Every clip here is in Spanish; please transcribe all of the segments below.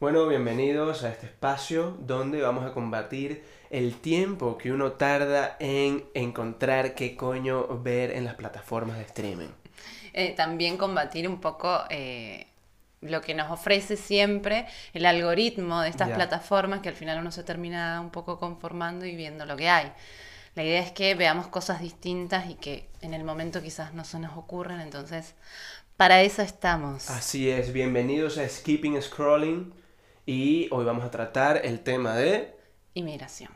Bueno, bienvenidos a este espacio donde vamos a combatir el tiempo que uno tarda en encontrar qué coño ver en las plataformas de streaming. Eh, también combatir un poco eh, lo que nos ofrece siempre el algoritmo de estas Ya. plataformas que al final uno se termina un poco conformando y viendo lo que hay. La idea es que veamos cosas distintas y que en el momento quizás no se nos ocurren, entonces para eso estamos. Así es, bienvenidos a Skipping Scrolling y hoy vamos a tratar el tema de... Inmigración.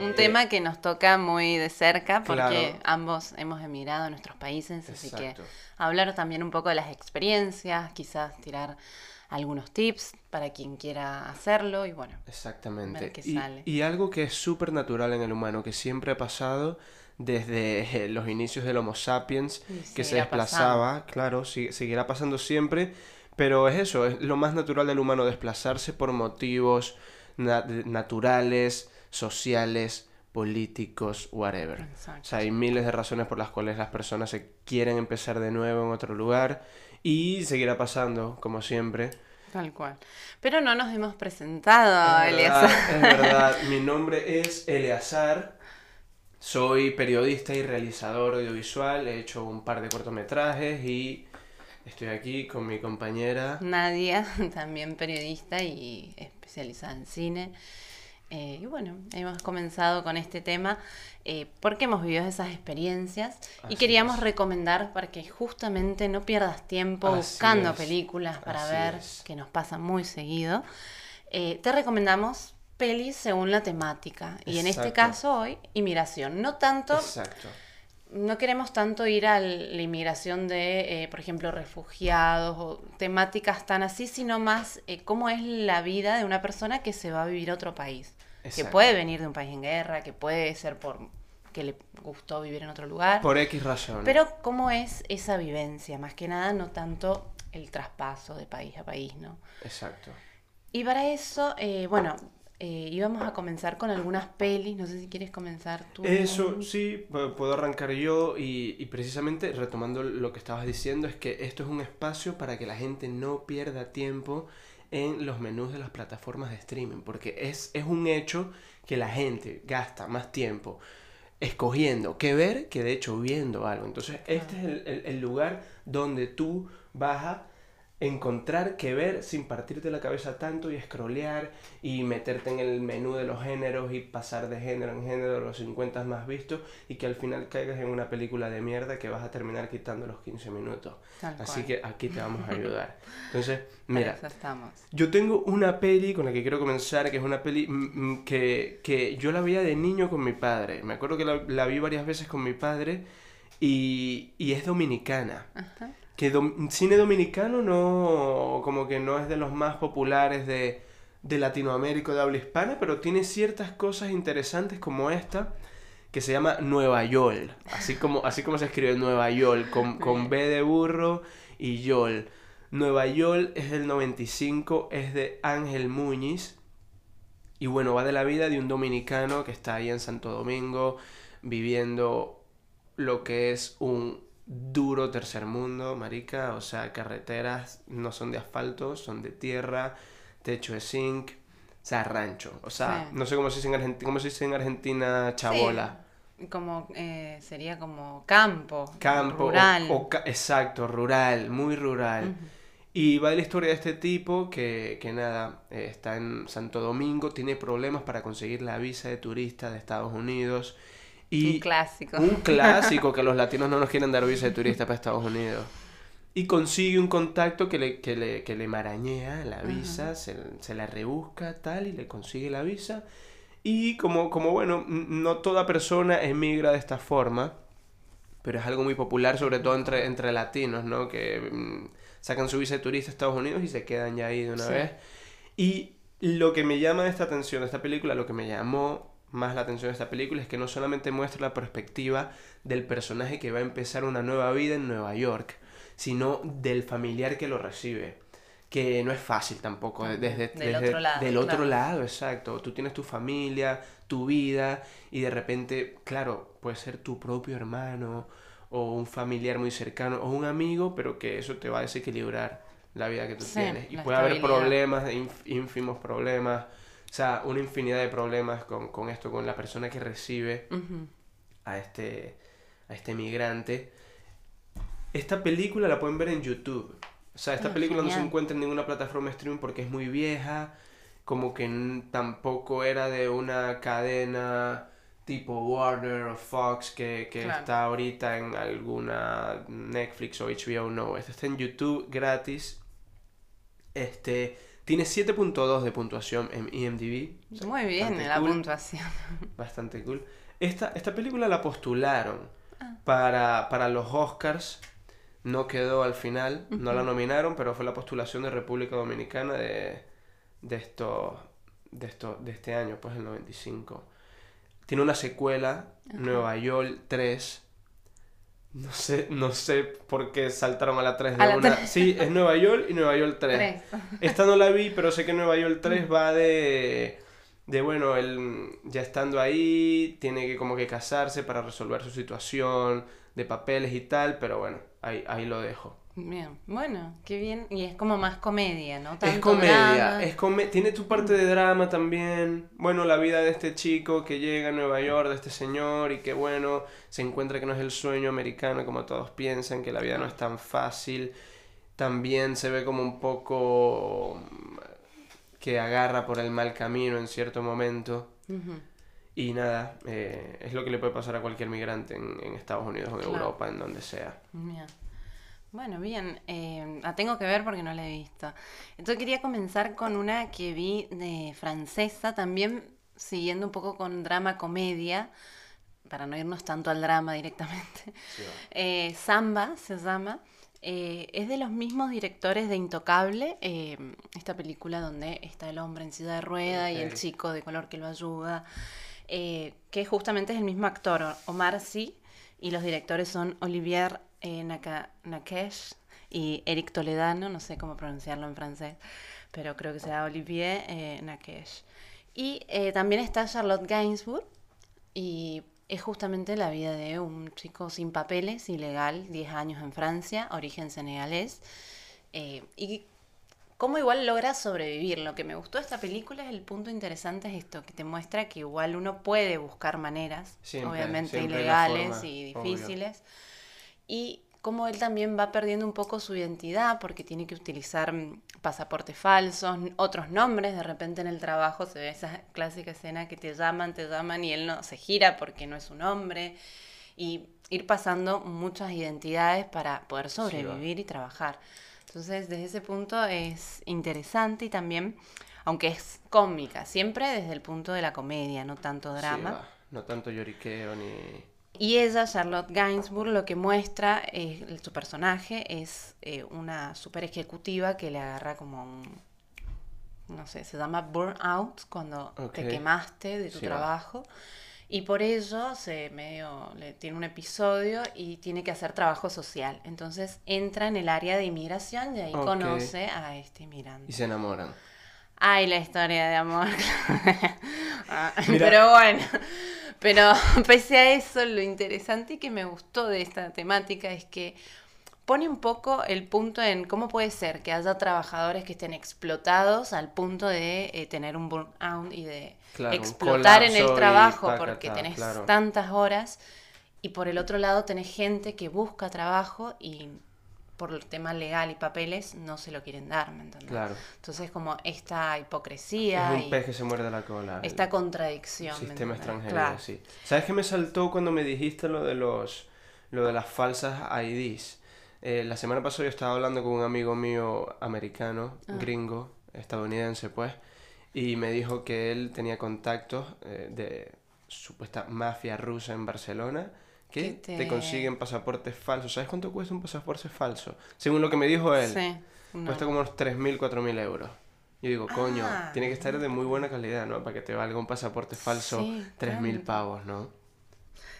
Un tema que nos toca muy de cerca porque Claro. ambos hemos emigrado a nuestros países, así que hablar también un poco de las experiencias, quizás tirar algunos tips para quien quiera hacerlo y bueno, Exactamente. Ver qué Y, sale. y algo que es súper natural en el humano, que siempre ha pasado desde eh, los inicios del Homo sapiens, que se desplazaba, claro, si- seguirá pasando siempre, pero es eso, es lo más natural del humano, desplazarse por motivos na- naturales, sociales, políticos, whatever. Exacto. O sea, hay miles de razones por las cuales las personas se quieren empezar de nuevo en otro lugar y seguirá pasando, como siempre. Tal cual. Pero no nos hemos presentado, Es verdad, es verdad. Mi nombre es Eleazar. Soy periodista y realizador audiovisual. He hecho un par de cortometrajes y estoy aquí con mi compañera. Nadia, también periodista y especializada en cine. Eh, y bueno, hemos comenzado con este tema eh, porque hemos vivido esas experiencias y queríamos es. recomendar para que justamente no pierdas tiempo Así buscando es, películas para así ver, es. que nos pasa muy seguido. Eh, te recomendamos pelis según la temática y en este caso hoy, inmigración. No tanto Exacto. No queremos tanto ir a la inmigración de, eh, por ejemplo, refugiados o temáticas tan así, sino más eh, cómo es la vida de una persona que se va a vivir a otro país. Que puede venir de un país en guerra, que puede ser por que le gustó vivir en otro lugar. Por X razón. Pero cómo es esa vivencia, más que nada, no tanto el traspaso de país a país, ¿no? Exacto. Y para eso, eh, bueno, eh, íbamos a comenzar con algunas pelis, no sé si quieres comenzar tú. Eso sí, pu- puedo arrancar yo y, y precisamente retomando lo que estabas diciendo es que esto es un espacio para que la gente no pierda tiempo en los menús de las plataformas de streaming, porque es, es un hecho que la gente gasta más tiempo escogiendo qué ver que de hecho viendo algo. Entonces este es el, el- el lugar donde tú vas a encontrar qué ver sin partirte la cabeza tanto y scrollear y meterte en el menú de los géneros y pasar de género en género los 50 más vistos y que al final caigas en una película de mierda que vas a terminar quitando los 15 minutos. Tal Así cual. que aquí te vamos a ayudar. Entonces, mira, estamos. yo tengo una peli con la que quiero comenzar, que es una peli mm, mm, que, que yo la veía de niño con mi padre. Me acuerdo que la, la vi varias veces con mi padre y, y es dominicana. Ajá. Que dom- cine dominicano no, como que no es de los más populares de, de Latinoamérica o de habla hispana, pero tiene ciertas cosas interesantes como esta, que se llama Nueva York. Así como, así como se escribe Nueva York, con, con B de burro y Yol. Nueva York es del 95, es de Ángel Muñiz. Y bueno, va de la vida de un dominicano que está ahí en Santo Domingo viviendo lo que es un duro tercer mundo, marica. O sea, carreteras no son de asfalto, son de tierra, techo de zinc, o sea, rancho. O sea, Sí. no sé cómo se dice en Argentina, cómo se dice en Argentina chabola. Sí, como eh, sería como campo, Campo, rural. o exacto, rural, muy rural. Y va de la historia de este tipo que, que nada, eh, está en Santo Domingo, tiene problemas para conseguir la visa de turista de Estados Unidos. Y Un clásico. un clásico que los latinos no nos quieren dar visa de turista para Estados Unidos. Y consigue un contacto que le, que le, que le marañea la visa, se, se la rebusca tal y le consigue la visa. Y como, como bueno, no toda persona emigra de esta forma, pero es algo muy popular, sobre todo entre, entre latinos, ¿no? Que mm, sacan su visa de turista a Estados Unidos y se quedan ya ahí de una Sí. vez. Y lo que me llama esta atención, esta película, lo que me llamó más la atención de esta película es que no solamente muestra la perspectiva del personaje que va a empezar una nueva vida en Nueva York, sino del familiar que lo recibe. Que no es fácil tampoco, También, desde, del desde- otro lado, del otro lado, exacto. Tú tienes tu familia, tu vida y de repente, claro, puede ser tu propio hermano o un familiar muy cercano o un amigo, pero que eso te va a desequilibrar la vida que tú tienes. Y puede haber problemas, ínfimos problemas, o sea, una infinidad de problemas con, esto, con la persona que recibe a, este, a este migrante. Esta película la pueden ver en YouTube. O sea, esta ah, película no se encuentra en ninguna plataforma streaming porque es muy vieja, como que tampoco era de una cadena tipo Warner o Fox que, está ahorita en alguna Netflix o HBO, no. Este está en YouTube gratis. Este tiene 7.2 de puntuación en IMDb. Muy bien la puntuación. Bastante cool. Esta, esta película la postularon ah. para, para los Oscars no quedó al final, no la nominaron, pero fue la postulación de República Dominicana de, de, esto, de, esto, de este año, pues el 95. Tiene una secuela, Nueva York 3. No sé, no sé por qué saltaron a la 3 de una. Sí, es Nueva York y Nueva York 3. Esta no la vi, pero sé que Nueva York 3 va de de bueno, él ya estando ahí, tiene que como que casarse para resolver su situación de papeles y tal, pero bueno, ahí, ahí lo dejo. Bien, bueno, qué bien. Y es como más comedia, ¿no? es comedia, es tiene tu parte de drama también. Bueno, la vida de este chico que llega a Nueva York, de este señor, y que bueno, se encuentra que no es el sueño americano como todos piensan, que la vida no es tan fácil. También se ve como un poco que agarra por el mal camino en cierto momento. Y nada, eh, es lo que le puede pasar a cualquier migrante en, Estados Unidos o en Europa, en donde sea. Bueno, bien, eh, la tengo que ver porque no la he visto. Entonces quería comenzar con una que vi de francesa, también siguiendo un poco con drama comedia, para no irnos tanto al drama directamente. Eh, Samba se llama. Eh, es de los mismos directores de Intocable, eh, esta película donde está el hombre en silla de rueda y el chico de color que lo ayuda, eh, que justamente es el mismo actor, Omar Sy, y los directores son Olivier Nakesh y Eric Toledano, no sé cómo pronunciarlo en francés, pero creo que será Olivier Nakesh. Y también está Charlotte Gainsbourg, y es justamente la vida de un chico sin papeles, ilegal, 10 años en Francia, origen senegalés, eh, y cómo igual logra sobrevivir. Lo que me gustó de esta película es el punto interesante, es esto, que te muestra que igual uno puede buscar maneras, obviamente ilegales y difíciles, y cómo él también va perdiendo un poco su identidad porque tiene que utilizar mm, pasaportes falsos, otros nombres, de repente en el trabajo se ve esa clásica escena que te llaman, te llaman y él no se gira porque no es su nombre y ir pasando muchas identidades para poder sobrevivir y trabajar. Entonces, desde ese punto es interesante y también, aunque es cómica, siempre desde el punto de la comedia, no tanto drama. no tanto lloriqueo ni y ella, Charlotte Gainsbourg, lo que muestra, es, su personaje es eh, una super ejecutiva que le agarra como un, no sé, se llama burnout, cuando te quemaste de tu trabajo. Y por ello se medio le tiene un episodio y tiene que hacer trabajo social. Entonces entra en el área de inmigración y ahí conoce a este inmigrante. Y se enamoran. Ay, la historia de amor. Ah, pero bueno. Pero pese a eso, lo interesante y que me gustó de esta temática es que pone un poco el punto en cómo puede ser que haya trabajadores que estén explotados al punto de eh, tener un burnout y de explotar en el trabajo porque tenés tantas horas. Y por el otro lado tenés gente que busca trabajo y por el tema legal y papeles no se lo quieren dar, ¿me entiendes? Claro. Entonces como esta hipocresía es un pez que se muerde la cola. Esta contradicción. Sistema extranjero, sí. ¿Sabes qué me saltó cuando me dijiste lo de los lo de las falsas IDs? Eh, la semana pasada yo estaba hablando con un amigo mío americano, ah. gringo, estadounidense pues, y me dijo que él tenía contactos eh, de supuesta mafia rusa en Barcelona que te... consiguen pasaportes falsos. ¿Sabes cuánto cuesta un pasaporte falso? Según lo que me dijo él, sí, cuesta como unos 3.000, 4.000 euros. Yo digo, coño, ah. tiene que estar de muy buena calidad, ¿no? Para que te valga un pasaporte falso 3.000 pavos, ¿no?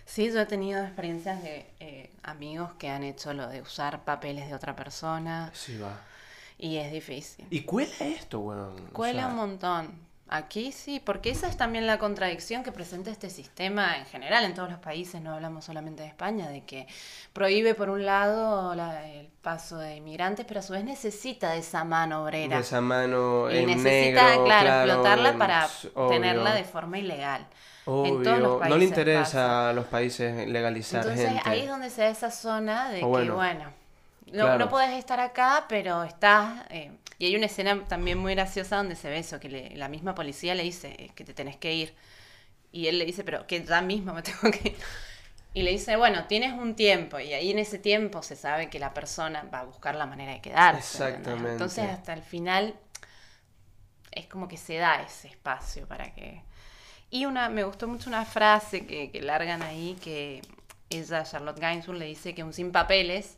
Sí, yo he tenido experiencias de eh, amigos que han hecho lo de usar papeles de otra persona. Sí, va. Y es difícil. ¿Y cuela esto, weón? Cuela un montón. Aquí sí, porque esa es también la contradicción que presenta este sistema en general en todos los países, no hablamos solamente de España, de que prohíbe por un lado el paso de inmigrantes, pero a su vez necesita de esa mano obrera. De esa mano y necesita, claro, explotarla para tenerla de forma ilegal. En todos los países no le interesa a los países legalizar Entonces, ahí es donde se da esa zona de que, bueno, no, no podés estar acá, pero estás... Eh, y hay una escena también muy graciosa donde se ve eso, que la misma policía le dice que te tenés que ir. Y él le dice, pero que ya mismo me tengo que ir. Y le dice, bueno, tienes un tiempo. Y ahí en ese tiempo se sabe que la persona va a buscar la manera de quedarse. Exactamente. Entonces hasta el final es como que se da ese espacio para que... Y una, me gustó mucho una frase que, que largan ahí, que ella, Charlotte Gainsbourg, le dice que un sin papeles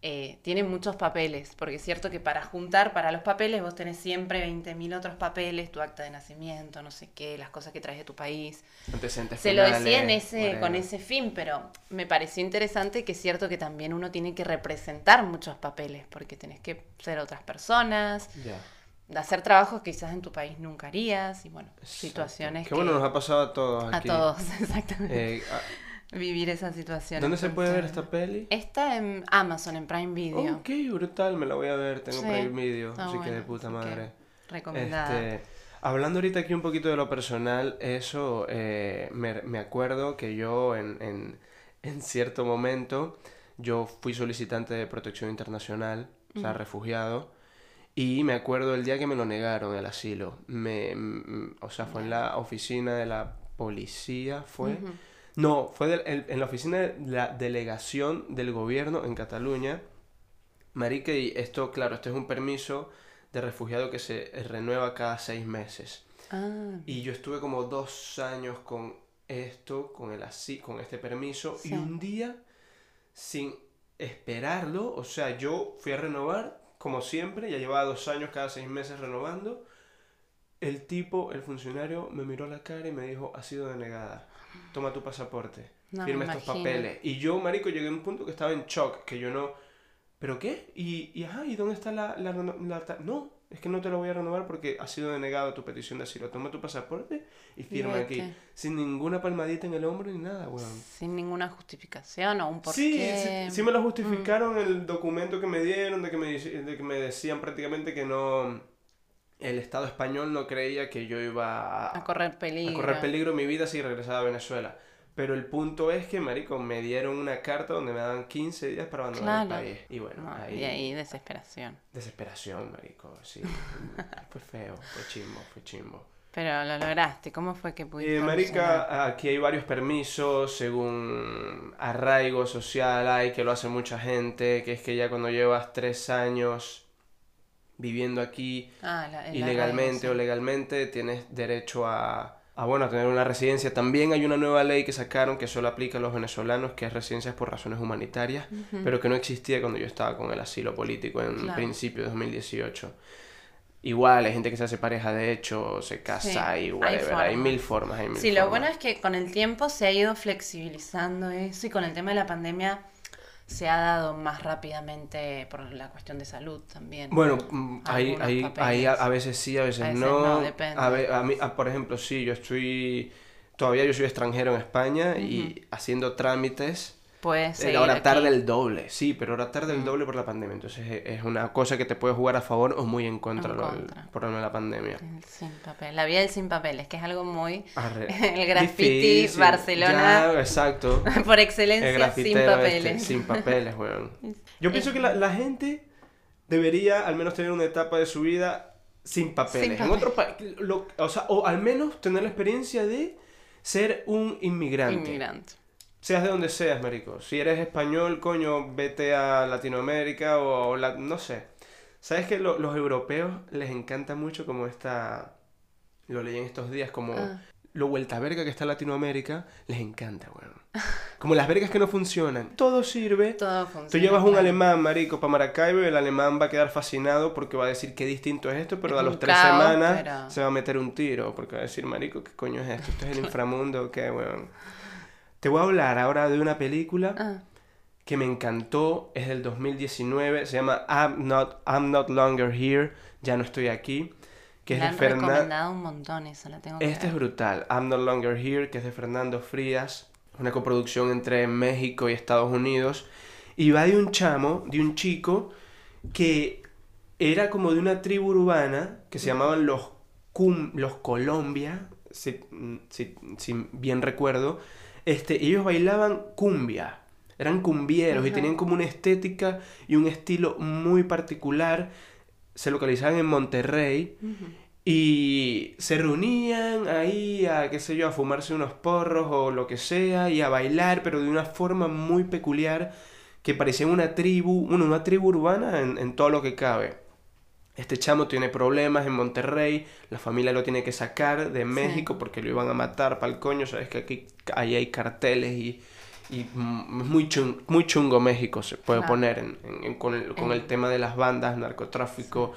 eh, tiene muchos papeles, porque es cierto que para juntar para los papeles vos tenés siempre 20.000 otros papeles, tu acta de nacimiento, no sé qué, las cosas que traes de tu país. Se lo decía en ese, con ese fin, pero me pareció interesante que es cierto que también uno tiene que representar muchos papeles, porque tenés que ser otras personas. hacer trabajos que quizás en tu país nunca harías y bueno, situaciones que, bueno, nos ha pasado a todos aquí. A todos, exactamente. Eh, vivir esa situación. ¿Dónde se puede ver esta peli? Está en Amazon, en Prime Video. Ok, brutal, me la voy a ver, tengo Prime Video, así que de puta madre. Recomendada. Este, hablando ahorita aquí un poquito de lo personal, eso eh, me, me, acuerdo que yo en, en, en, cierto momento, yo fui solicitante de protección internacional, o sea, refugiado. Y me acuerdo el día que me lo negaron el asilo. Me, o sea, fue en la oficina de la policía, fue. No, fue en la oficina de la delegación del gobierno en Cataluña. Marica, y esto, claro, esto es un permiso de refugiado que se renueva cada seis meses. Ah. Y yo estuve como dos años con esto, con el así, con este permiso, y un día, sin esperarlo, o sea, yo fui a renovar, como siempre, ya llevaba dos años cada seis meses renovando. El tipo, el funcionario, me miró la cara y me dijo, ha sido denegada toma tu pasaporte, firma estos papeles. Y yo, marico, llegué a un punto que estaba en shock, que yo no... ¿Pero qué? Y, y ajá, ¿y dónde está la, la, No, es que no te lo voy a renovar porque ha sido denegado tu petición de asilo. Toma tu pasaporte y firma aquí. Sin ninguna palmadita en el hombro ni nada, weón. Sin ninguna justificación o un porqué. Sí, sí, me lo justificaron mm. el documento que me dieron, de que me, de que me decían prácticamente que no el Estado español no creía que yo iba a, correr peligro. A correr peligro mi vida si regresaba a Venezuela. Pero el punto es que, marico, me dieron una carta donde me daban 15 días para abandonar el país. Y bueno, ahí... Y ahí desesperación. Desesperación, marico, sí. fue feo, fue chimbo, fue chimbo. Pero lo lograste, ¿cómo fue que pudiste? Eh, marica, aquí hay varios permisos según arraigo social, hay que lo hace mucha gente, que es que ya cuando llevas tres años viviendo aquí ah, ilegalmente o legalmente, tienes derecho a, a, bueno, a tener una residencia. También hay una nueva ley que sacaron que solo aplica a los venezolanos, que es residencias por razones humanitarias, pero que no existía cuando yo estaba con el asilo político en principio de 2018. Igual, hay gente que se hace pareja de hecho, se casa y whatever. Hay, mil formas. Hay mil sí, lo bueno es que con el tiempo se ha ido flexibilizando eso y con el tema de la pandemia se ha dado más rápidamente por la cuestión de salud también. Bueno, ahí, ahí, ahí a, veces sí, a veces, no. A, mí, por ejemplo, sí, yo estoy, todavía yo soy extranjero en España y haciendo trámites Puedes eh, ahora tarde el doble, sí, pero ahora tarde el doble por la pandemia. Entonces es una cosa que te puede jugar a favor o muy en contra, por la pandemia. sin papel. La vida del sin papeles, que es algo muy... el graffiti Barcelona. exacto. por excelencia, sin este, papeles. sin papeles, weón. Yo pienso que la, gente debería al menos tener una etapa de su vida sin papeles. En otro país, o sea, o al menos tener la experiencia de ser un inmigrante. Inmigrante. Seas de donde seas, marico. Si eres español, coño, vete a Latinoamérica o, la, no sé. ¿Sabes que los europeos les encanta mucho como esta... Lo leí en estos días, como ah. lo vuelta verga que está Latinoamérica, les encanta, weón. Como las vergas que no funcionan. Todo sirve. Todo funciona. Tú llevas un alemán, marico, para Maracaibo y el alemán va a quedar fascinado porque va a decir qué distinto es esto, pero a los tres semanas se va a meter un tiro porque va a decir, marico, ¿qué coño es esto? ¿Esto es el inframundo? ¿Qué, weón? Te voy a hablar ahora de una película ah. que me encantó, es del 2019, se llama I'm Not, I'm Not Longer Here, ya no estoy aquí, que es de Fernando. recomendado un montón esa, la tengo que Este es brutal. I'm No Longer Here, que es de Fernando Frías. Una coproducción entre México y Estados Unidos. Y va de un chamo, de un chico, que era como de una tribu urbana que se llamaban los, Cum- los Colombia, si, si- si bien recuerdo. Este, ellos bailaban cumbia. Eran cumbieros y tenían como una estética y un estilo muy particular. Se localizaban en Monterrey. Y se reunían ahí a, qué sé yo, a fumarse unos porros o lo que sea y a bailar, pero de una forma muy peculiar que parecía una tribu, bueno, una tribu urbana en, en todo lo que cabe. Este chamo tiene problemas en Monterrey, la familia lo tiene que sacar de México porque lo iban a matar para el coño, sabes que aquí ahí hay carteles y, y mm, muy, chun- muy chungo México, se puede Claro. poner en- con, el, con el tema de las bandas, narcotráfico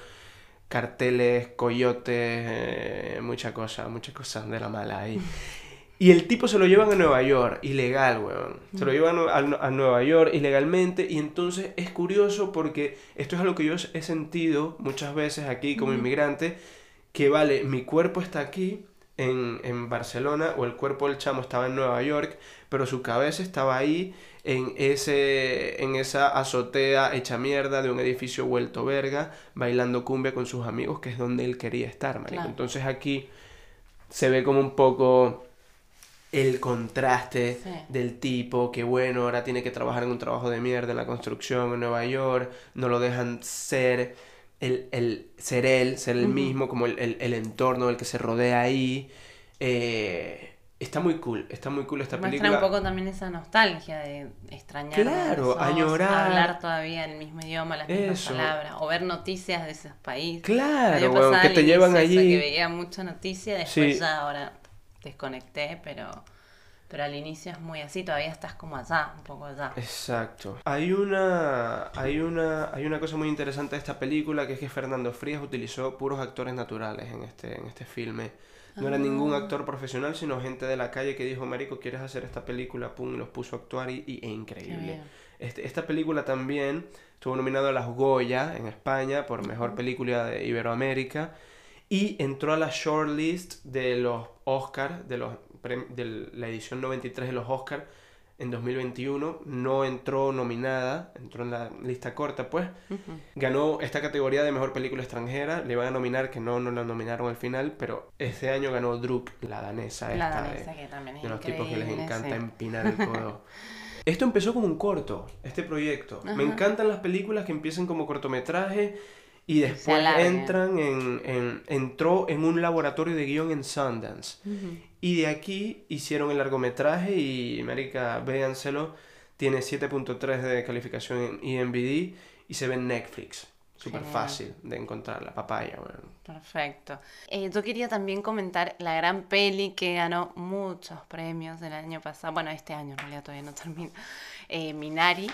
carteles, coyotes, eh, mucha cosa, muchas cosas de la mala ahí. Y el tipo se lo llevan a Nueva York, ilegal, weón. Se lo llevan a, a Nueva York ilegalmente y entonces es curioso porque esto es algo que yo he sentido muchas veces aquí como inmigrante, que vale, mi cuerpo está aquí en, en Barcelona o el cuerpo del chamo estaba en Nueva York, pero su cabeza estaba ahí en, ese, en esa azotea hecha mierda de un edificio vuelto verga, bailando cumbia con sus amigos, que es donde él quería estar, marico. Claro. Entonces aquí se ve como un poco el contraste Sí. del tipo que bueno, ahora tiene que trabajar en un trabajo de mierda en la construcción en Nueva York, no lo dejan ser el, el ser él, ser el mismo, como el, el, el entorno del que se rodea ahí. Eh, está muy cool, está muy cool esta Muestra película. un poco también esa nostalgia de extrañar Claro, a añorar. hablar todavía el mismo idioma, las mismas Eso. palabras, o ver noticias de esos países. Claro, pasaba que te llevan eso, allí. que veía mucha noticia, después Sí. ya ahora desconecté, pero, pero al inicio es muy así, todavía estás como allá, un poco allá. Exacto. Hay una, hay una, hay una cosa muy interesante de esta película que es que Fernando Frías utilizó puros actores naturales en este, en este filme. No era ningún Ah. actor profesional, sino gente de la calle que dijo, Marico, ¿quieres hacer esta película? Pum, y los puso a actuar y, y- e Qué increíble. Este, esta película también estuvo nominada a las Goya en España por Mejor Película de Iberoamérica y entró a la shortlist de los Oscars, de, los, de la edición 93 de los Oscars en 2021. No entró nominada, entró en la lista corta, pues. Ganó esta categoría de Mejor Película Extranjera, le iban a nominar, que no, no la nominaron al final, pero este año ganó Druk, la danesa La esta danesa de, que también es de los tipos que les encanta empinar el codo. Esto empezó como un corto, este proyecto. Me encantan las películas que empiezan como cortometraje y después entran en, en- Entró en un laboratorio de guion en Sundance. Y de aquí hicieron el largometraje y, marica, véanselo. Tiene 7.3 de calificación en IMDb y se ve en Netflix. Súper fácil de encontrar, la papaya, weón. Perfecto. Eh, yo quería también comentar la gran peli que ganó muchos premios el año pasado, bueno, este año en realidad todavía no termina, eh, Minari,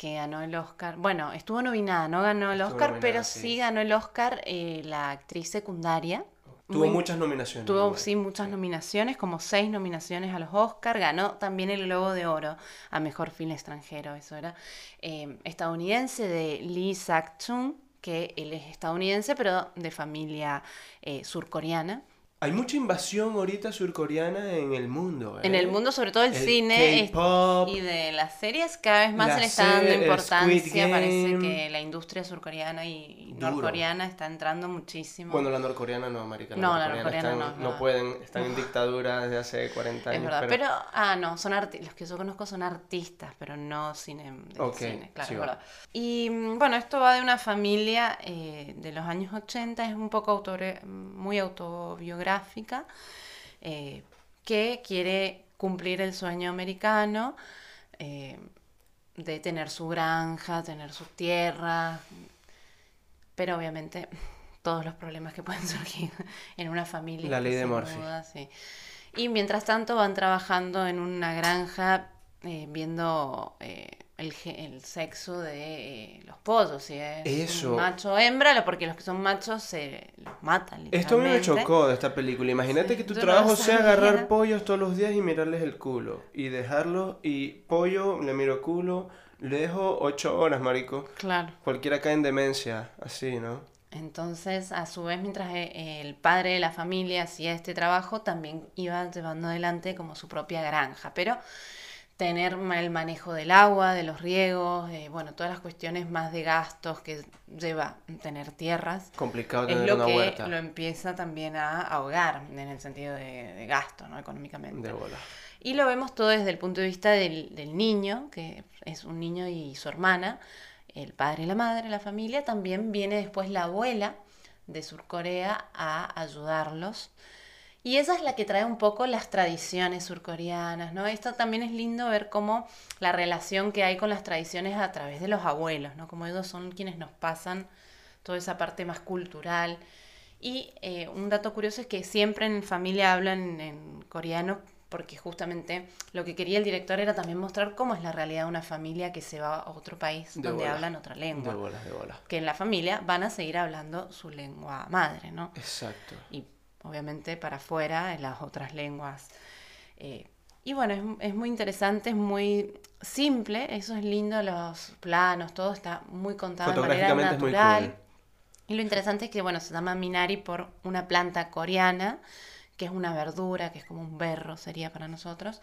que ganó el Oscar, bueno, estuvo nominada, no ganó el Estuvo Oscar, nominada, pero sí. sí ganó el Oscar eh, la actriz secundaria. Tuvo Muy- muchas nominaciones. Tuvo sí muchas nominaciones, como seis nominaciones a los Oscar, ganó también el Globo de Oro a Mejor Film Extranjero, eso era eh, estadounidense de Lee Sak-chung, que él es estadounidense pero de familia eh, surcoreana. Hay mucha invasión ahorita surcoreana en el mundo. En ¿eh? el mundo, sobre todo el, El cine es- y de las series, cada vez más se le está dando importancia. Parece que la industria surcoreana y Duro. norcoreana está entrando muchísimo. Bueno, la norcoreana no, marica. No, la norcoreana están- no, no. pueden, están en dictadura desde hace 40 años. Es verdad, pero, ah, no, son arti- los que yo conozco son artistas, pero no cine, de cine, claro, sí es va. verdad. Y mm, bueno, esto va de una familia eh, de los años 80, es un poco autore- muy autobiográfica, eh, que quiere cumplir el sueño americano eh, de tener su granja, tener su tierra, pero obviamente todos los problemas que pueden surgir en una familia. La ley de Murphy. sí. Y mientras tanto van trabajando en una granja eh, viendo eh, el, sexo de eh, los pollos, si es Eso. macho o hembra, porque los que son machos se los matan. Esto a mí me chocó de esta película. Imagínate Sí, que tu no trabajo sea agarrar pollos todos los días y mirarles el culo. Y dejarlos y pollo, le miro culo, le dejo ocho horas, marico. Claro. Cualquiera cae en demencia, así, ¿no? Entonces, a su vez, mientras eh, el padre de la familia hacía este trabajo, también iba llevando adelante como su propia granja. Pero tener el manejo del agua, de los riegos, eh, bueno, todas las cuestiones más de gastos que lleva tener tierras. Complicado es tener lo una que huerta. lo empieza también a ahogar en el sentido de, de gasto, ¿no? Económicamente. De bola. Y lo vemos todo desde el punto de vista del, del niño, que es un niño y su hermana, el padre y la madre, la familia. También viene después la abuela de Surcorea a ayudarlos. Y esa es la que trae un poco las tradiciones surcoreanas, ¿no? Esto también es lindo ver cómo la relación que hay con las tradiciones a través de los abuelos, ¿no? Como ellos son quienes nos pasan toda esa parte más cultural. Y eh, un dato curioso es que siempre en familia hablan en coreano porque justamente lo que quería el director era también mostrar cómo es la realidad de una familia que se va a otro país De donde bola. hablan otra lengua. De bola, de bola. Que en la familia van a seguir hablando su lengua madre, ¿no? Exacto. y obviamente para afuera en las otras lenguas. Eh, y bueno, es, es muy interesante, es muy simple, eso es lindo, los planos, todo está muy contado de manera natural. cool. Y lo interesante es que, bueno, se llama Minari por una planta coreana, que es una verdura, que es como un berro, sería para nosotros,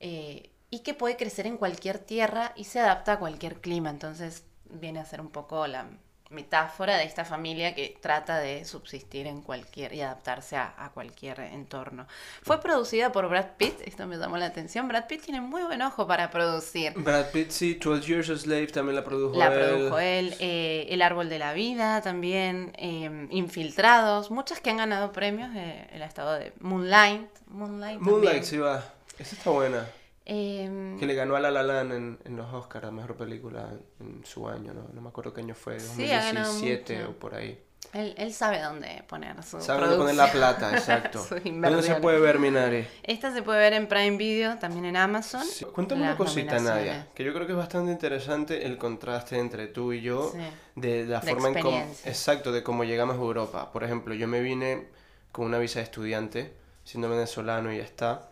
eh, y que puede crecer en cualquier tierra y se adapta a cualquier clima. Entonces viene a ser un poco la metáfora de esta familia que trata de subsistir en cualquier y adaptarse a, a cualquier entorno. Fue producida por Brad Pitt, esto me llamó la atención. Brad Pitt tiene muy buen ojo para producir. Brad Pitt, sí, 12 Years a Slave también la produjo La él. produjo él, eh, El Árbol de la Vida también, eh, Infiltrados, muchas que han ganado premios, eh, el estado de Moonlight. Moonlight, Moonlight, sí va. Esa está buena. Eh, Que le ganó a La La Land en, en los Oscars a Mejor Película en su año, ¿no? No me acuerdo qué año fue, Sí, ha ganado 2017 mucho. o por ahí. él, él sabe dónde poner su Sabe dónde poner la plata, exacto. ¿Dónde se puede ver Minari? Esta se puede ver en Prime Video, también en Amazon. Sí. Cuéntame una cosita. Nadia, que yo creo que es bastante interesante el contraste entre tú y yo Sí. de la De forma en cómo, exacto, de cómo llegamos a Europa. Por ejemplo, yo me vine con una visa de estudiante, siendo venezolano y ya está.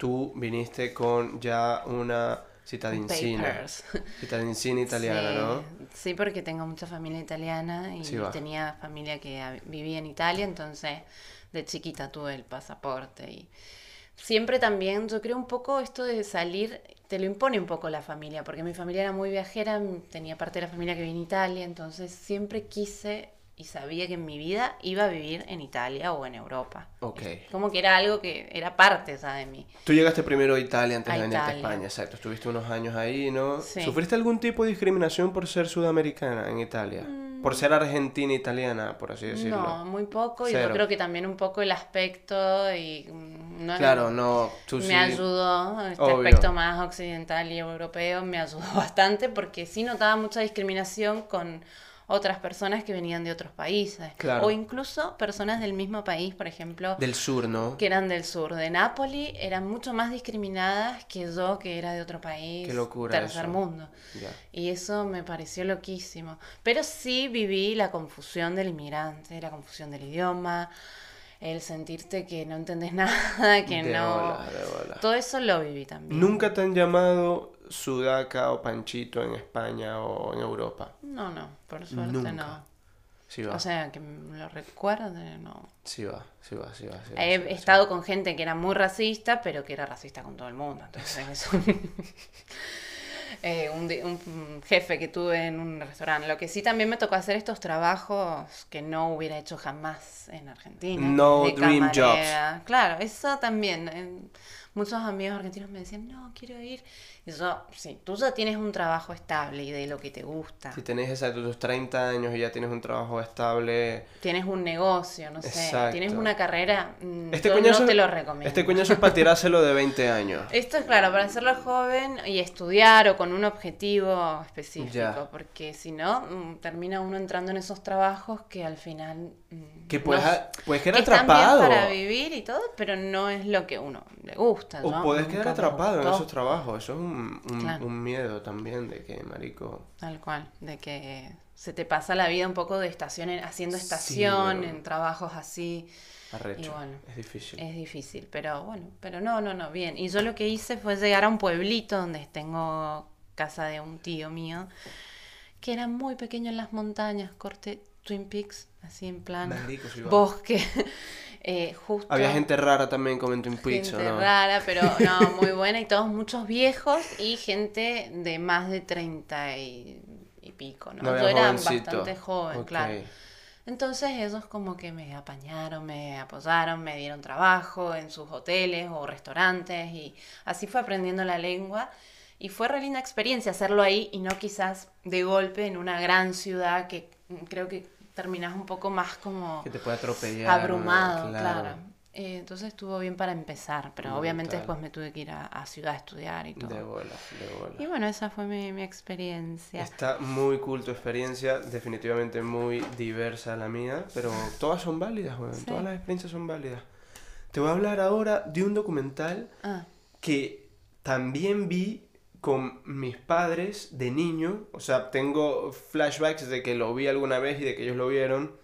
Tú viniste con ya una cittadincina, Papers. cittadincina italiana, sí, ¿no? Sí, porque tengo mucha familia italiana y Sí, tenía familia que vivía en Italia, entonces de chiquita tuve el pasaporte y siempre también yo creo un poco esto de salir te lo impone un poco la familia, porque mi familia era muy viajera, tenía parte de la familia que vive en Italia, entonces siempre quise y sabía que en mi vida iba a vivir en Italia o en Europa. Ok. Como que era algo que era parte ya de mí. Tú llegaste primero a Italia antes A de venirte a. España, exacto. Estuviste unos años ahí, ¿no? Sí. ¿Sufriste algún tipo de discriminación por ser sudamericana en Italia? Por ser argentina italiana, por así decirlo. Mm. No, muy poco. Y yo creo que también un poco el aspecto y mm, no Claro, no, tú me sí. ayudó, este Obvio. aspecto más occidental y europeo me ayudó bastante porque sí notaba mucha discriminación con otras personas que venían de otros países. Claro. O incluso personas del mismo país, por ejemplo, Del sur, ¿no? que eran del sur. De Nápoli eran mucho más discriminadas que yo, que era de otro país. Qué locura Tercer eso. mundo. Ya. Y eso me pareció loquísimo. Pero sí viví la confusión del inmigrante, la confusión del idioma, el sentirte que no entendés nada, que De no... bola, de bola. Todo eso lo viví también. ¿Nunca te han llamado Sudaca o Panchito en España o en Europa? No, no, por suerte Nunca. no. Sí va, O sea, que lo recuerde, no. sí va, sí va, sí va. sí va, He sí va, sí estado con gente que era muy racista, pero que era racista con todo el mundo. Entonces es un, eh, un un jefe que tuve en un restaurante. Lo que sí también me tocó hacer estos trabajos que no hubiera hecho jamás en Argentina. No de dream camarera. Claro, eso también. eh, muchos amigos argentinos me decían, no, quiero ir. Yo, sí, tú ya tienes un trabajo estable y de lo que te gusta. Si tenés exacto tus 30 años y ya tienes un trabajo estable, Tienes un negocio, no sé. Exacto. Tienes una carrera. mm, este yo no te lo recomiendo. este coñazo es para tirárselo de 20 años. Esto es claro, para hacerlo joven y estudiar o con un objetivo específico, Ya. porque si no, mm, termina uno entrando en esos trabajos que al final... mm, Que puedes, no- puedes quedar que están bien atrapado. para vivir y todo, pero no es lo que uno le gusta. O ¿no? puedes Nunca quedar atrapado en esos trabajos. Eso es un, un- Claro. un miedo también de que, marico... Tal cual, de que se te pasa la vida un poco de estación, en- haciendo estación, en trabajos así. Arrecho. Y bueno, es difícil. Es difícil, pero bueno, pero no, no, no, bien. Y yo lo que hice fue llegar a un pueblito donde tengo casa de un tío mío, que era muy pequeño en las montañas, corté Twin Peaks, así en plan Marico, bosque. Eh, justo Había gente rara también como en Twin Peaks, ¿o gente no? rara, pero no, muy buena y todos muchos viejos y gente de más de 30 y, y pico, ¿no? No Yo era bastante joven, claro. Entonces ellos como que me apañaron, me apoyaron, me dieron trabajo en sus hoteles o restaurantes y así fue aprendiendo la lengua y fue re linda experiencia hacerlo ahí y no quizás de golpe en una gran ciudad que mm, creo que terminas un poco más como Que te puede atropellar. abrumado, claro. claro. Eh, entonces estuvo bien para empezar, pero obviamente después me tuve que ir a, a ciudad a estudiar y todo. De bola, de bola. Y bueno, esa fue mi, mi experiencia. Está muy cool tu experiencia, definitivamente muy diversa la mía, pero todas son válidas, weón. Sí. Todas las experiencias son válidas. Te voy a hablar ahora de un documental Ah, que también vi con mis padres de niño. O sea, tengo flashbacks de que lo vi alguna vez y de que ellos lo vieron.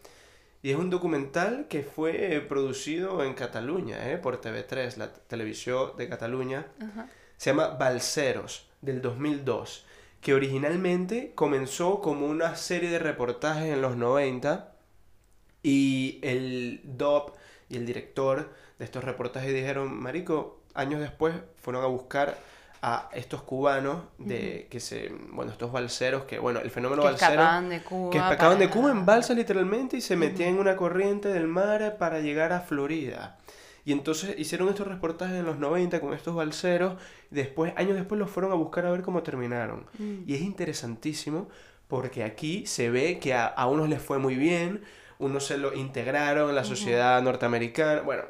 Y es un documental que fue eh, producido en Cataluña, ¿eh? por TV3, la televisión de Cataluña. ajá. Se llama Balseros, del 2002, que originalmente comenzó como una serie de reportajes en los 90 y el DOP y el director de estos reportajes dijeron, Marico, años después fueron a buscar a estos cubanos de que se, bueno, estos balseros que, bueno, el fenómeno Que balsero escapaban de Cuba. que escapaban de Cuba en balsa literalmente y se metían en una corriente del mar para llegar a Florida. Y entonces hicieron estos reportajes en los 90 con estos balseros. Después, años después, los fueron a buscar a ver cómo terminaron. Mm. Y es interesantísimo porque aquí se ve que a, a unos les fue muy bien, unos se lo integraron en la sociedad norteamericana. Bueno,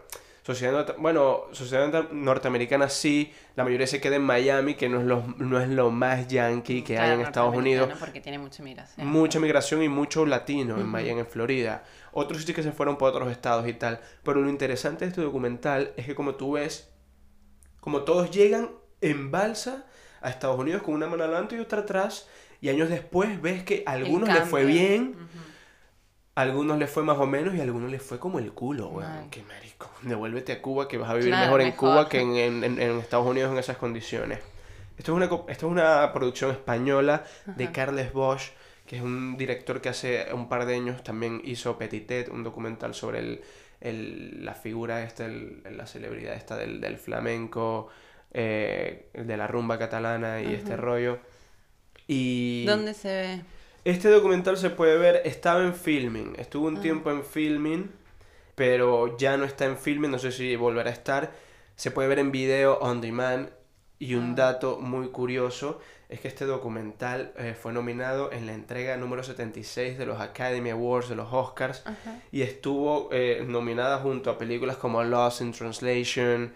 sociedad, bueno, sociedad norte- norteamericana sí, la mayoría se queda en Miami, que no es lo, no es lo más yankee que hay en Estados Unidos. Porque tiene mucha migración. Mucha migración y mucho latino en Miami, en Florida. Otros sí que se fueron por otros estados y tal. Pero lo interesante de este documental es que como tú ves, como todos llegan en balsa a Estados Unidos con una mano adelante y otra atrás, y años después ves que a algunos les fue bien. A algunos les fue más o menos y a algunos les fue como el culo, weón. Qué marico. Devuélvete a Cuba que vas a vivir Claro, mejor en mejor. Cuba que en, en- en- Estados Unidos en esas condiciones. Esto es una, esto es una producción española de Ajá. Carles Bosch, que es un director que hace un par de años también hizo Petitet, un documental sobre el, el- la figura esta, el- la celebridad esta del, del flamenco, eh, de la rumba catalana y este rollo. Y... ¿Dónde se ve? Este documental se puede ver, estaba en filming, estuvo un Ah. tiempo en filming, pero ya no está en filming, no sé si volverá a estar. Se puede ver en video on demand y un Ah. dato muy curioso es que este documental eh, fue nominado en la entrega número 76 de los Academy Awards, de los Oscars, Ajá. y estuvo eh, nominada junto a películas como Lost in Translation,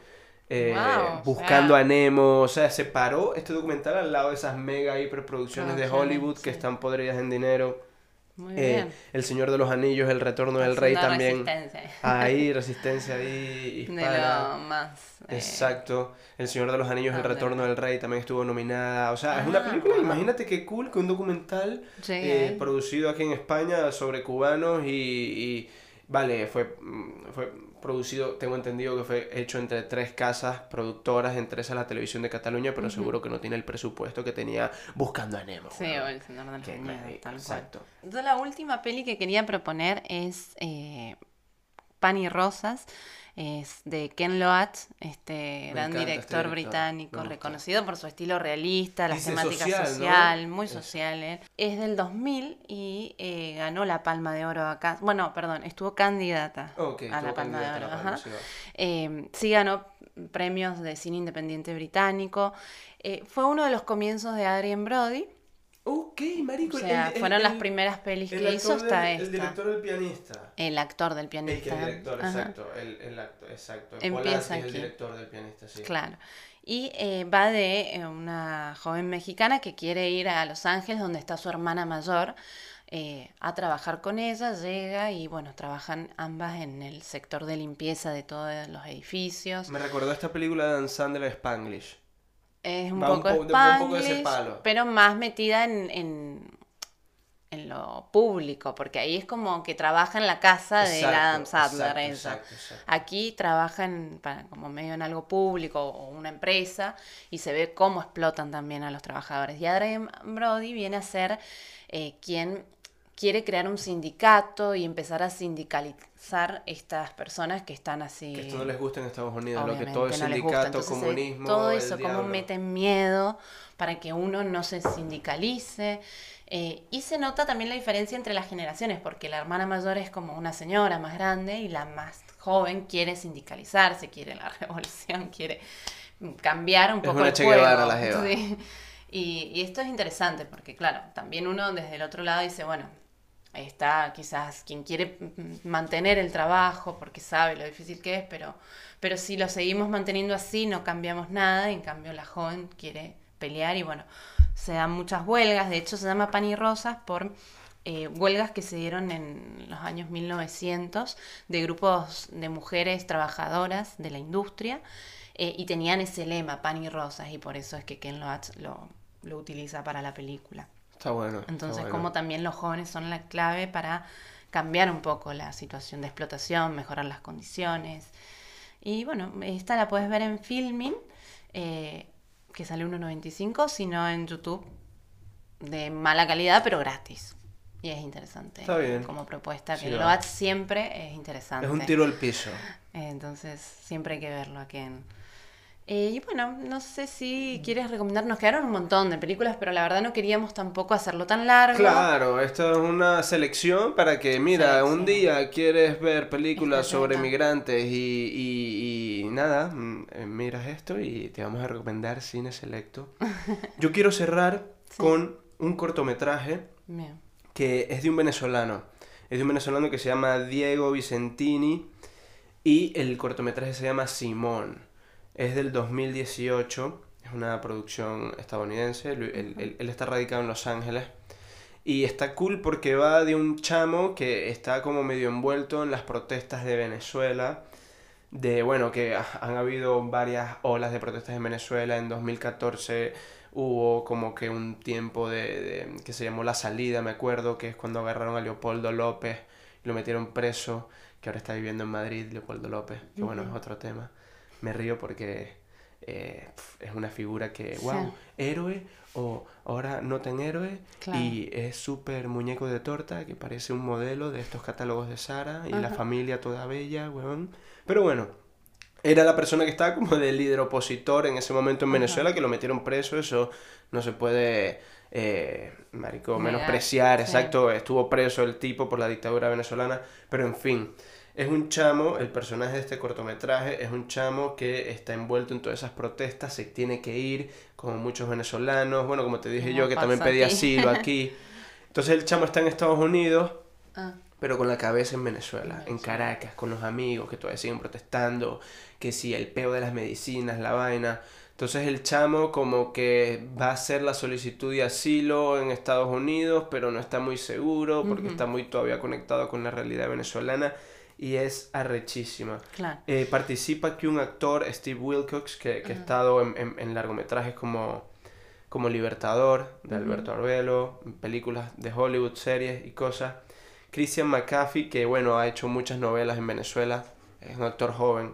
eh, Wow, Buscando sea- a Nemo, o sea, se paró este documental al lado de esas mega hiperproducciones de Hollywood que están podridas en dinero. Muy Eh, bien. El Señor de los Anillos, El Retorno del Rey también. resistencia. Ahí, resistencia ahí, De hispana. lo más. eh, Exacto. El Señor de los Anillos, El Retorno del Rey también estuvo nominada. O sea, es una Ah, película, wow. imagínate qué cool que un documental eh, producido aquí en España sobre cubanos y, y, vale, fue, mm, fue producido, tengo entendido que fue hecho entre tres casas productoras, entre esas la televisión de Cataluña, pero seguro que no tiene el presupuesto que tenía Buscando a Nemo. Sí, o el Señor de los Qué Anillos, marico, tal cual. exacto. Entonces, la última peli que quería proponer es eh, Pan y Rosas. Es de Ken Loach, este gran este director británico, reconocido por su estilo realista, las temáticas social, muy Eso. social. él. Es del 2000 y eh, ganó la Palma de Oro acá. Bueno, perdón, estuvo candidata a estuvo la Palma de Oro. Palma, ajá. Eh, sí ganó premios de cine independiente británico. Eh, fue uno de los comienzos de Adrien Brody. Ok, marico. O sea, el- el- fueron las primeras pelis el que hizo hasta del- esta. El director del pianista. El actor del El que pianista. el director, Ajá, exacto. El, el actor, exacto. Empieza es el aquí. director del pianista, sí. Claro. Y eh, va de eh, una joven mexicana que quiere ir a Los Ángeles, donde está su hermana mayor, eh, a trabajar con ella. Llega y, bueno, trabajan ambas en el sector de limpieza de todos los edificios. Me recordó esta película de Dan Sandler, Spanglish. Es un Va poco un poco ese palo. pero más metida en, en, en lo público, porque ahí es como que trabaja en la casa de Adam Sandler. exacto, exacto. Aquí trabaja en, para- como medio en algo público o una empresa y se ve cómo explotan también a los trabajadores. Y Adrien Brody viene a ser eh, quien, quiere crear un sindicato y empezar a sindicalizar estas personas que están así. Que esto no les gusta en Estados Unidos, lo que todo es sindicato, comunismo. Todo eso, cómo meten miedo para que uno no se sindicalice. Eh, y se nota también la diferencia entre las generaciones, porque la hermana mayor es como una señora más grande y la más joven quiere sindicalizarse, quiere la revolución, quiere cambiar un poco el juego. La Y, y, esto es interesante porque, claro, también uno desde el otro lado dice, bueno, está quizás quien quiere mantener el trabajo porque sabe lo difícil que es, pero, pero si lo seguimos manteniendo así no cambiamos nada, en cambio la joven quiere pelear y bueno, se dan muchas huelgas, de hecho se llama pan y rosas por eh, huelgas que se dieron en los años 1900 de grupos de mujeres trabajadoras de la industria eh, y tenían ese lema, pan y rosas, y por eso es que Ken Loach lo, lo utiliza para la película. Está bueno. Entonces, como también los jóvenes son la clave para cambiar un poco la situación de explotación, mejorar las condiciones. Y bueno, esta la puedes ver en Filming, eh, que sale 1.95, sino en YouTube, de mala calidad, pero gratis. Y es interesante. Está bien. Como propuesta, que lo siempre es interesante. Es un tiro al piso. Entonces, siempre hay que verlo aquí en eh, y bueno, no sé si quieres recomendarnos, quedaron un montón de películas, pero la verdad no queríamos tampoco hacerlo tan largo. Claro, esto es una selección para que, mira, un día quieres ver películas sobre migrantes y, y, nada, mm, eh, miras esto y te vamos a recomendar cine selecto. Yo quiero cerrar con un cortometraje que es de un venezolano. Es de un venezolano que se llama Diego Vicentini y el cortometraje se llama Simón. Es del 2018, es una producción estadounidense, él, está radicado en Los Ángeles. Y está cool porque va de un chamo que está como medio envuelto en las protestas de Venezuela. De, bueno, que han habido varias olas de protestas en Venezuela. En 2014 hubo como que un tiempo de, que se llamó La Salida, me acuerdo, que es cuando agarraron a Leopoldo López y lo metieron preso, que ahora está viviendo en Madrid, Leopoldo López, que bueno, es otro tema me río porque eh, es una figura que, wow, héroe o ahora no tan héroe y es súper muñeco de torta que parece un modelo de estos catálogos de Sara y la familia toda bella, weón. Pero bueno, era la persona que estaba como de líder opositor en ese momento en Venezuela, que lo metieron preso, eso no se puede, eh, marico, menospreciar, exacto, estuvo preso el tipo por la dictadura venezolana, pero en fin. Es un chamo, el personaje de este cortometraje es un chamo que está envuelto en todas esas protestas, se tiene que ir, como muchos venezolanos, bueno, como te dije yo, que también pedí asilo aquí. Entonces el chamo está en Estados Unidos, ah. pero con la cabeza en Venezuela, en Caracas, con los amigos que todavía siguen protestando, que si el peo de las medicinas, la vaina. Entonces el chamo como que va a hacer la solicitud de asilo en Estados Unidos, pero no está muy seguro porque está muy todavía conectado con la realidad venezolana y es arrechísima. Eh, participa aquí un actor, Steve Wilcox, que, que ha estado en, en, largometrajes como, como Libertador, de Alberto Arbelo, películas de Hollywood, series y cosas. Christian McCaffey, que bueno, ha hecho muchas novelas en Venezuela, es un actor joven.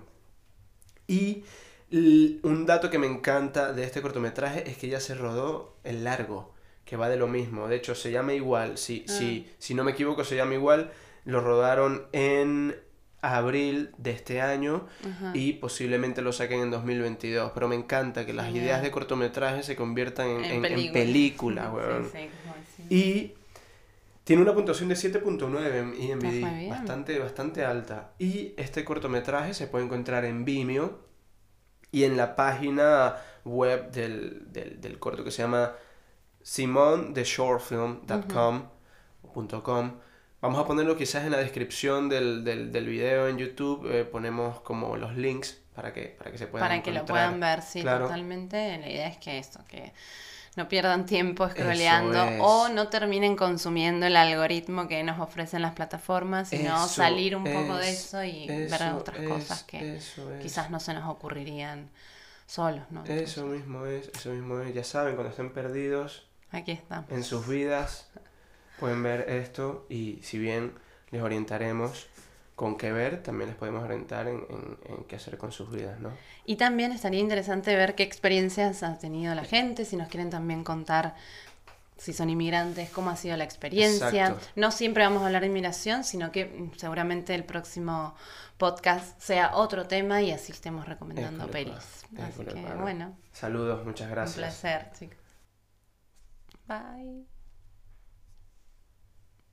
Y un dato que me encanta de este cortometraje es que ya se rodó en largo, que va de lo mismo. De hecho, se llama igual, si, si, ah. si no me equivoco, se llama igual lo rodaron en abril de este año y posiblemente lo saquen en 2022. Pero me encanta que las ideas de cortometraje se conviertan en, en, película, Y tiene una puntuación de 7.9 en IMDb, bastante, bastante alta. Y este cortometraje se puede encontrar en Vimeo y en la página web del, del, del corto que se llama simontheshortfilm.com. Vamos a ponerlo quizás en la descripción del, del, del video en YouTube, eh, ponemos como los links para que, para que se puedan Para que lo puedan ver, sí, totalmente. La idea es que esto, que no pierdan tiempo scrolleando o no terminen consumiendo el algoritmo que nos ofrecen las plataformas, sino salir un poco de eso y ver otras cosas que quizás no se nos ocurrirían solos, ¿no? Eso mismo es, eso mismo es. Ya saben, cuando estén perdidos Aquí estamos. en sus vidas, pueden ver esto y si bien les orientaremos con qué ver, también les podemos orientar en, en, qué hacer con sus vidas, ¿no? Y también estaría interesante ver qué experiencias ha tenido la gente, si nos quieren también contar si son inmigrantes, cómo ha sido la experiencia. No siempre vamos a hablar de inmigración, sino que seguramente el próximo podcast sea otro tema y así estemos recomendando pelis. Pues. Bueno. Saludos, muchas gracias. Un placer, chicos. Bye.